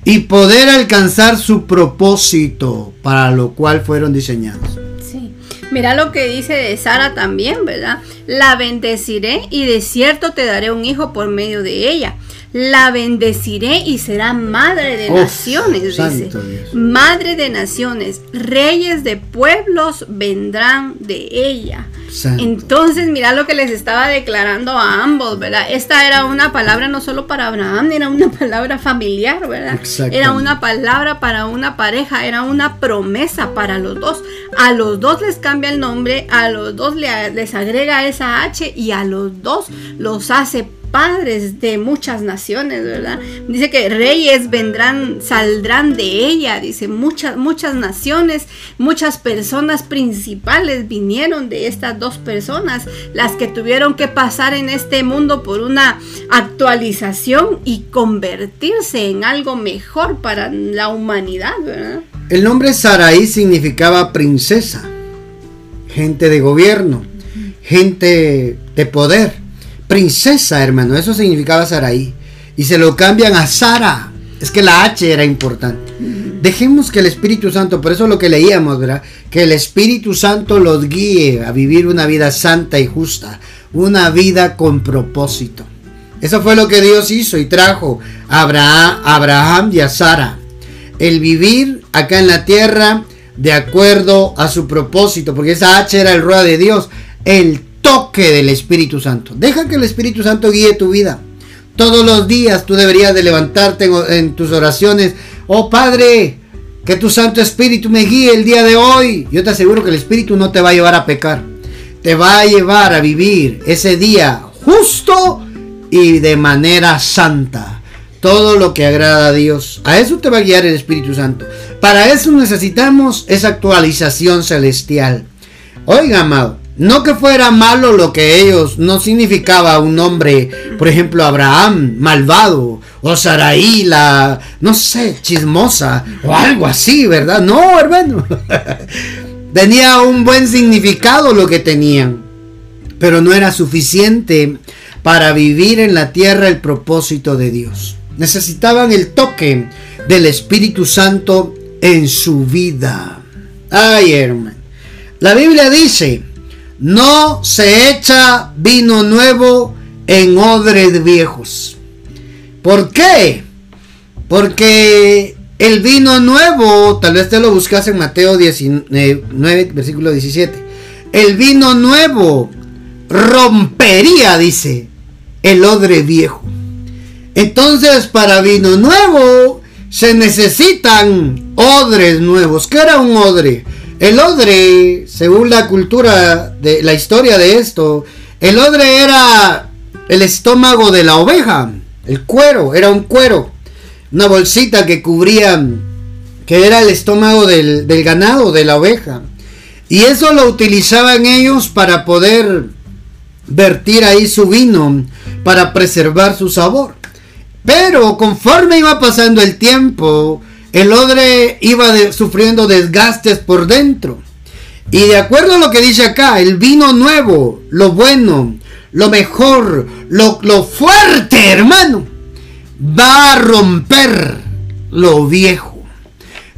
y poder alcanzar su propósito para lo cual fueron diseñados. Sí. Mira lo que dice de Sara también, ¿verdad? La bendeciré y de cierto te daré un hijo por medio de ella la bendeciré y será madre de naciones, dice. Madre de naciones, reyes de pueblos vendrán de ella. Entonces, mira lo que les estaba declarando a ambos, ¿verdad? Esta era una palabra no solo para Abraham, era una [laughs] palabra familiar, ¿verdad? Era una palabra para una pareja, era una promesa para los dos. A los dos les cambia el nombre, a los dos les agrega esa H y a los dos los hace padres de muchas naciones, ¿verdad? Dice que reyes vendrán, saldrán de ella, dice, muchas, muchas naciones, muchas personas principales vinieron de estas dos personas, las que tuvieron que pasar en este mundo por una actualización y convertirse en algo mejor para la humanidad, ¿verdad? El nombre Saraí significaba princesa, gente de gobierno, gente de poder princesa, hermano. Eso significaba Saraí. Y se lo cambian a Sara. Es que la H era importante. Dejemos que el Espíritu Santo, por eso lo que leíamos, ¿verdad? Que el Espíritu Santo los guíe a vivir una vida santa y justa. Una vida con propósito. Eso fue lo que Dios hizo y trajo a Abraham, y a Sara. El vivir acá en la tierra de acuerdo a su propósito, porque esa H era el rueda de Dios. El toque del Espíritu Santo. Deja que el Espíritu Santo guíe tu vida. Todos los días tú deberías de levantarte en, tus oraciones. Oh Padre, que tu Santo Espíritu me guíe el día de hoy. Yo te aseguro que el Espíritu no te va a llevar a pecar. Te va a llevar a vivir ese día justo y de manera santa. Todo lo que agrada a Dios. A eso te va a guiar el Espíritu Santo. Para eso necesitamos esa actualización celestial. Oiga, amado, no que fuera malo lo que ellos, no significaba un nombre, por ejemplo, Abraham, malvado, o Saraí, la, no sé, chismosa, o algo así, ¿verdad? No, hermano. [laughs] Tenía un buen significado lo que tenían, pero no era suficiente para vivir en la tierra el propósito de Dios. Necesitaban el toque del Espíritu Santo en su vida. Ay, hermano. La Biblia dice, no se echa vino nuevo en odres viejos. ¿Por qué? Porque el vino nuevo, tal vez te lo buscas en Mateo 19, versículo 17. El vino nuevo rompería, dice, el odre viejo. Entonces, para vino nuevo se necesitan odres nuevos. ¿Qué era un odre? El odre, según la cultura de la historia de esto, el odre era el estómago de la oveja, el cuero, era un cuero, una bolsita que cubría, que era el estómago del, del ganado, de la oveja. Y eso lo utilizaban ellos para poder vertir ahí su vino, para preservar su sabor. Pero conforme iba pasando el tiempo, el odre iba sufriendo desgastes por dentro. Y de acuerdo a lo que dice acá, el vino nuevo, lo bueno, lo mejor, lo, lo fuerte, hermano, va a romper lo viejo.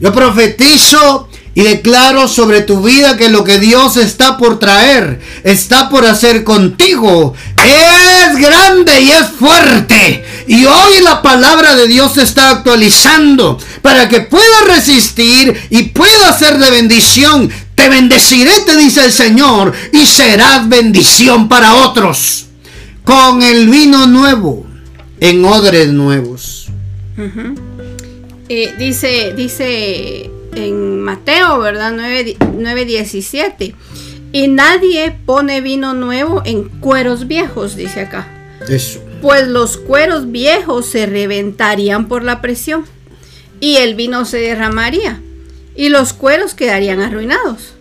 Yo profetizo y declaro sobre tu vida que lo que Dios está por traer, está por hacer contigo, es grande y es fuerte. Y hoy la palabra de Dios se está actualizando para que puedas resistir y pueda ser de bendición. Te bendeciré, te dice el Señor, y serás bendición para otros. Con el vino nuevo, en odres nuevos. Eh, dice, dice en Mateo, ¿verdad? 9.17. y nadie pone vino nuevo en cueros viejos, dice acá. Eso. Pues los cueros viejos se reventarían por la presión y el vino se derramaría y los cueros quedarían arruinados.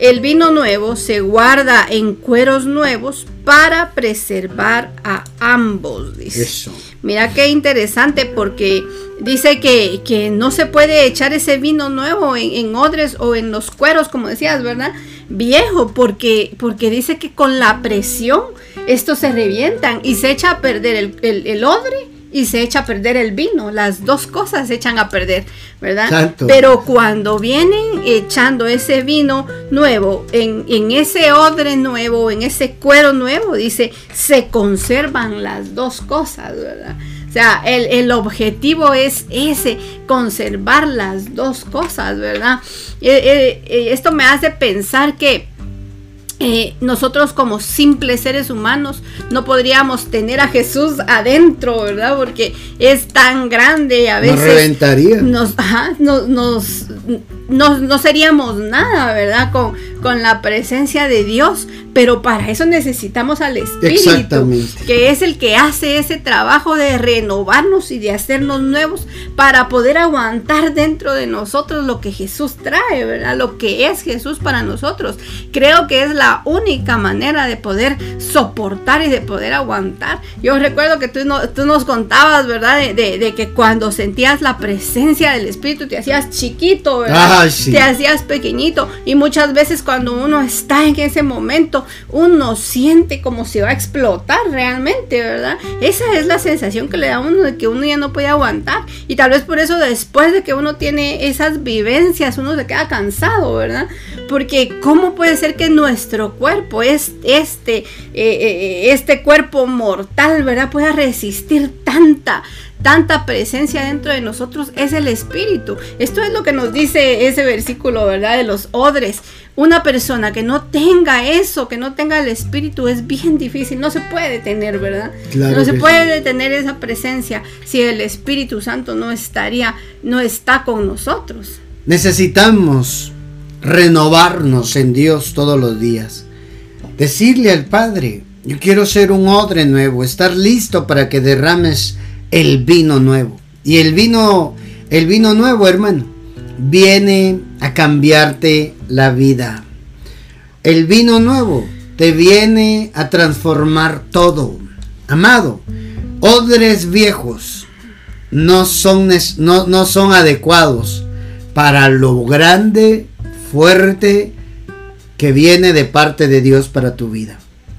El vino nuevo se guarda en cueros nuevos para preservar a ambos, dice. Eso. Mira qué interesante porque dice que, no se puede echar ese vino nuevo en, odres o en los cueros, como decías, ¿verdad? Viejo, porque, porque dice que con la presión estos se revientan y se echa a perder el, el odre y se echa a perder el vino. Las dos cosas se echan a perder, ¿verdad? Pero cuando vienen echando ese vino nuevo en, en, ese odre nuevo, en ese cuero nuevo, dice, se conservan las dos cosas, ¿verdad? O sea, el, el objetivo es ese, conservar las dos cosas, ¿verdad? Eh, eh, eh, esto me hace pensar que eh, nosotros como simples seres humanos no podríamos tener a Jesús adentro, ¿verdad? Porque es tan grande a veces. Nos reventaría. Nos, nos, no, seríamos nada, ¿verdad? Con, con la presencia de Dios. Pero para eso necesitamos al Espíritu, que es el que hace ese trabajo de renovarnos y de hacernos nuevos para poder aguantar dentro de nosotros lo que Jesús trae, ¿verdad? Lo que es Jesús para nosotros. Creo que es la única manera de poder soportar y de poder aguantar. Yo recuerdo que tú, tú nos contabas, ¿verdad? De, que cuando sentías la presencia del Espíritu te hacías chiquito, ¿verdad? Te hacías pequeñito. Y muchas veces cuando uno está en ese momento, uno siente como si va a explotar realmente, ¿verdad? Esa es la sensación que le da a uno de que uno ya no puede aguantar. Y tal vez por eso después de que uno tiene esas vivencias, uno se queda cansado, ¿verdad? Porque ¿cómo puede ser que nuestro cuerpo, es este, eh, eh, este cuerpo mortal, ¿verdad? Pueda resistir tanta, tanta presencia dentro de nosotros, es el espíritu. Esto es lo que nos dice ese versículo, ¿verdad? De los odres. Una persona que no tenga eso, que no tenga el espíritu, es bien difícil, no se puede tener, ¿verdad? no se puede tener esa presencia si el Espíritu Santo no estaría, no está con nosotros. Necesitamos renovarnos en Dios todos los días. Decirle al Padre, yo quiero ser un odre nuevo, estar listo para que derrames el vino nuevo. Y el vino, el vino nuevo, hermano, viene a cambiarte la vida. El vino nuevo te viene a transformar todo. Amado, odres viejos no son, no, no son adecuados para lo grande fuerte que viene de parte de Dios para tu vida.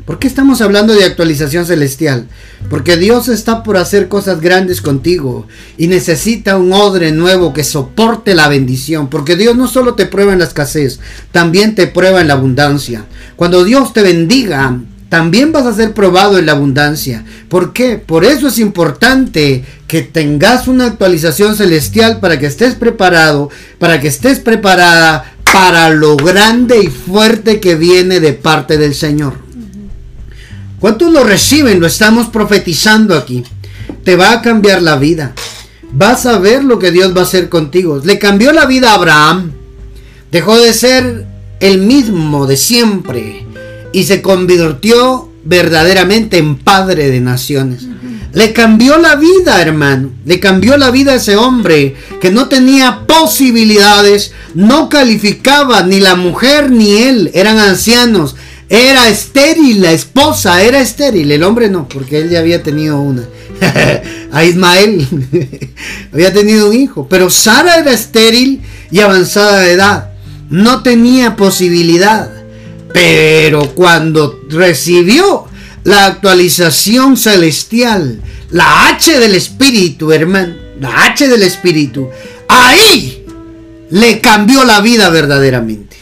¿Por qué estamos hablando de actualización celestial? Porque Dios está por hacer cosas grandes contigo y necesita un odre nuevo que soporte la bendición. Porque Dios no solo te prueba en la escasez, también te prueba en la abundancia. Cuando Dios te bendiga, también vas a ser probado en la abundancia. ¿Por qué? Por eso es importante que tengas una actualización celestial para que estés preparado, para que estés preparada para lo grande y fuerte que viene de parte del Señor. ¿Cuántos lo reciben? Lo estamos profetizando aquí. Te va a cambiar la vida. Vas a ver lo que Dios va a hacer contigo. Le cambió la vida a Abraham. Dejó de ser el mismo de siempre y se convirtió verdaderamente en padre de naciones. Le cambió la vida, hermano. Le cambió la vida a ese hombre que no tenía posibilidades, no calificaba ni la mujer ni él, eran ancianos. Era estéril, la esposa era estéril, el hombre no, porque él ya había tenido una. [laughs] a Ismael. [laughs] Había tenido un hijo. Pero Sara era estéril y avanzada de edad. No tenía posibilidad. Pero cuando recibió la actualización celestial, la H del Espíritu, hermano, la H del Espíritu, ahí le cambió la vida verdaderamente.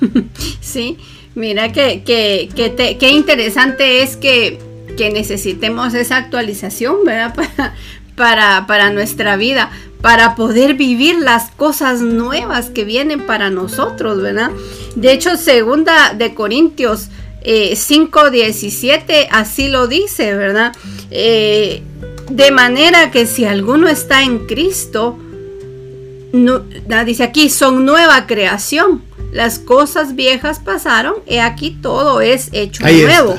[laughs] Sí, mira que, que, interesante es que, que, necesitemos esa actualización, ¿verdad? [laughs] Para, para, nuestra vida, para poder vivir las cosas nuevas que vienen para nosotros, ¿verdad? De hecho, segunda de Corintios 5.17 eh, así lo dice, ¿verdad? Eh, de manera que si alguno está en Cristo, dice aquí, son nueva creación. Las cosas viejas pasaron, y aquí todo es hecho nuevo.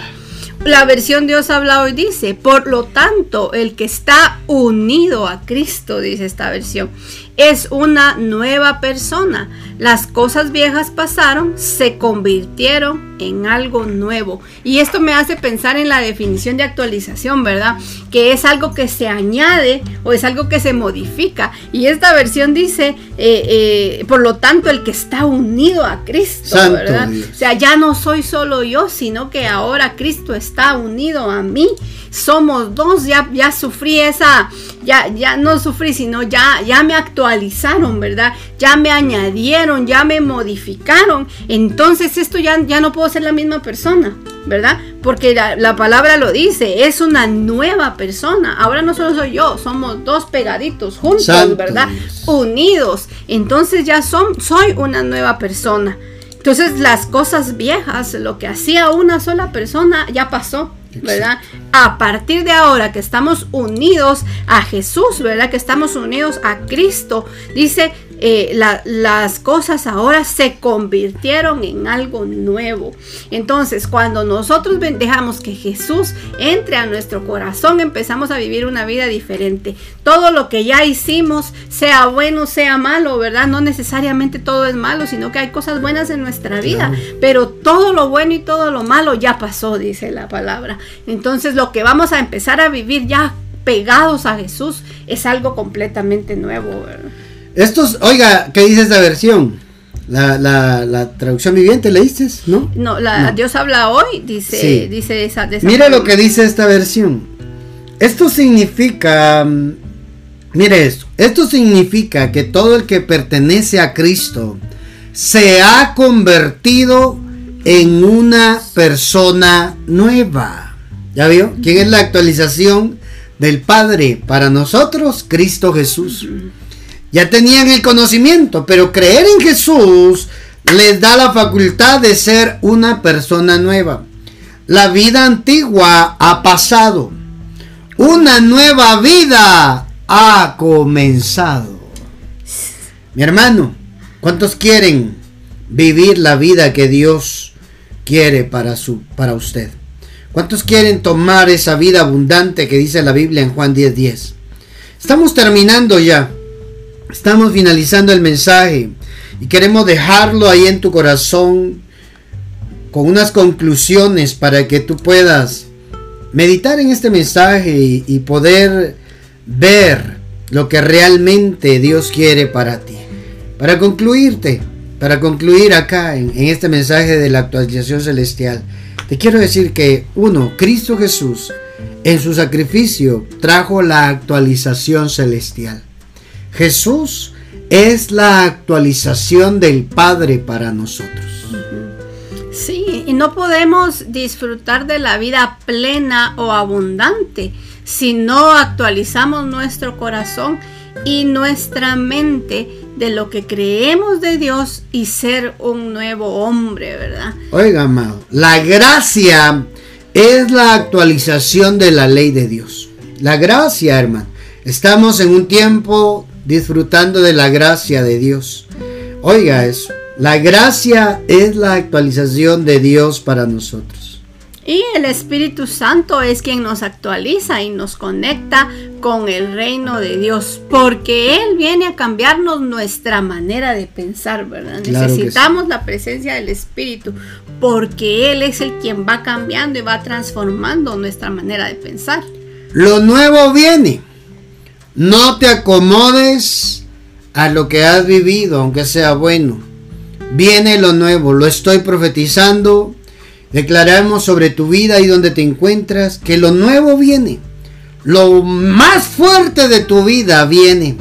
La versión Dios habla hoy dice, por lo tanto, el que está unido a Cristo, dice esta versión, es una nueva persona. Las cosas viejas pasaron, se convirtieron en algo nuevo. Y esto me hace pensar en la definición de actualización, ¿verdad? Que es algo que se añade o es algo que se modifica. Y esta versión dice, eh, eh, por lo tanto, el que está unido a Cristo, ¿verdad? O sea, ya no soy solo yo, sino que ahora Cristo está unido a mí somos dos, ya, ya sufrí esa, ya, ya no sufrí, sino ya, ya me actualizaron, ¿verdad? Ya me añadieron, ya me modificaron. Entonces esto ya, ya no puedo ser la misma persona, ¿verdad? Porque la, palabra lo dice, es una nueva persona. Ahora no solo soy yo, somos dos pegaditos juntos, ¿verdad? Unidos. Entonces ya son, soy una nueva persona. Entonces las cosas viejas, lo que hacía una sola persona, ya pasó. ¿Verdad? A partir de ahora que estamos unidos a Jesús, ¿verdad? Que estamos unidos a Cristo, dice eh, las cosas ahora se convirtieron en algo nuevo. Entonces, cuando nosotros dejamos que Jesús entre a nuestro corazón, empezamos a vivir una vida diferente. Todo lo que ya hicimos, sea bueno, sea malo, ¿verdad? No necesariamente todo es malo, sino que hay cosas buenas en nuestra vida. Pero todo lo bueno y todo lo malo ya pasó, dice la palabra. Entonces, lo que vamos a empezar a vivir ya pegados a Jesús es algo completamente nuevo, ¿verdad? Estos, oiga, ¿qué dice esta versión? La, la, traducción viviente, ¿leíste? ¿No? No, la, Dios habla hoy, dice, dice esa, Mira lo que dice esta versión. Esto significa, mm, mire esto, esto significa que todo el que pertenece a Cristo se ha convertido en una persona nueva. ¿Ya vio? ¿Quién es la actualización del Padre para nosotros? Cristo Jesús. Ya tenían el conocimiento, pero creer en Jesús les da la facultad de ser una persona nueva. La vida antigua ha pasado. Una nueva vida ha comenzado. Mi hermano, ¿cuántos quieren vivir la vida que Dios quiere para, su, para usted? ¿Cuántos quieren tomar esa vida abundante que dice la Biblia en Juan 10:10? 10? Estamos terminando ya. Estamos finalizando el mensaje y queremos dejarlo ahí en tu corazón con unas conclusiones para que tú puedas meditar en este mensaje y, poder ver lo que realmente Dios quiere para ti. Para concluirte, para concluir acá en, este mensaje de la actualización celestial, te quiero decir que uno, Cristo Jesús en su sacrificio trajo la actualización celestial. Jesús es la actualización del Padre para nosotros. Sí, y no podemos disfrutar de la vida plena o abundante si no actualizamos nuestro corazón y nuestra mente de lo que creemos de Dios y ser un nuevo hombre, ¿verdad? Oiga, amado, la gracia es la actualización de la ley de Dios. La gracia, hermano. Estamos en un tiempo disfrutando de la gracia de Dios. Oiga eso, la gracia es la actualización de Dios para nosotros. Y el Espíritu Santo es quien nos actualiza y nos conecta con el reino de Dios, porque Él viene a cambiarnos nuestra manera de pensar, ¿verdad? Necesitamos la presencia del Espíritu, porque Él es el quien va cambiando y va transformando nuestra manera de pensar. Lo nuevo viene. No te acomodes a lo que has vivido, aunque sea bueno. Viene lo nuevo, lo estoy profetizando. Declaramos sobre tu vida y donde te encuentras que lo nuevo viene. Lo más fuerte de tu vida viene.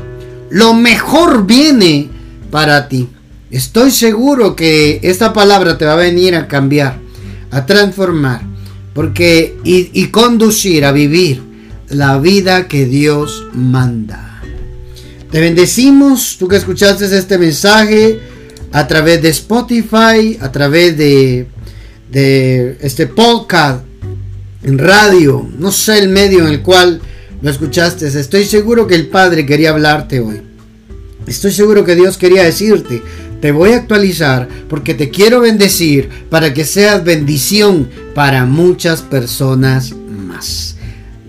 Lo mejor viene para ti. Estoy seguro que esta palabra te va a venir a cambiar, a transformar, porque y, conducir a vivir la vida que Dios manda. Te bendecimos, tú que escuchaste este mensaje a través de Spotify, a través de, este podcast en radio, no sé el medio en el cual lo escuchaste. Estoy seguro que el Padre quería hablarte hoy. Estoy seguro que Dios quería decirte, te voy a actualizar porque te quiero bendecir para que seas bendición para muchas personas más.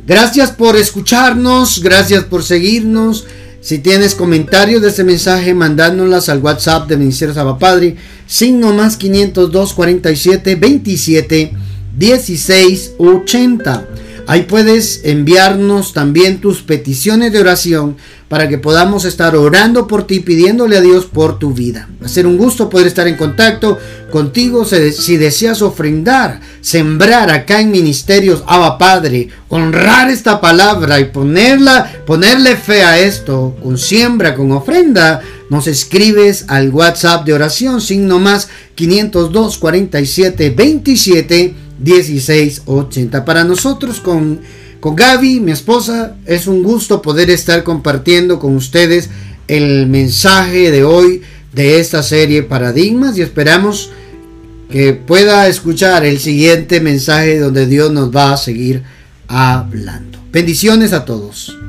Gracias por escucharnos, gracias por seguirnos. Si tienes comentarios de este mensaje, mandándolas al WhatsApp de Ministerio Sabapadre, signo más 502 47 27 16 80. Ahí puedes enviarnos también tus peticiones de oración para que podamos estar orando por ti, pidiéndole a Dios por tu vida. Va a ser un gusto poder estar en contacto contigo si deseas ofrendar, sembrar acá en Ministerios Abba Padre, honrar esta palabra y ponerla, ponerle fe a esto, con siembra, con ofrenda, nos escribes al WhatsApp de oración, signo más 502 47 27 1680. Para nosotros con, con Gaby, mi esposa, es un gusto poder estar compartiendo con ustedes el mensaje de hoy de esta serie Paradigmas y esperamos que pueda escuchar el siguiente mensaje donde Dios nos va a seguir hablando. Bendiciones a todos.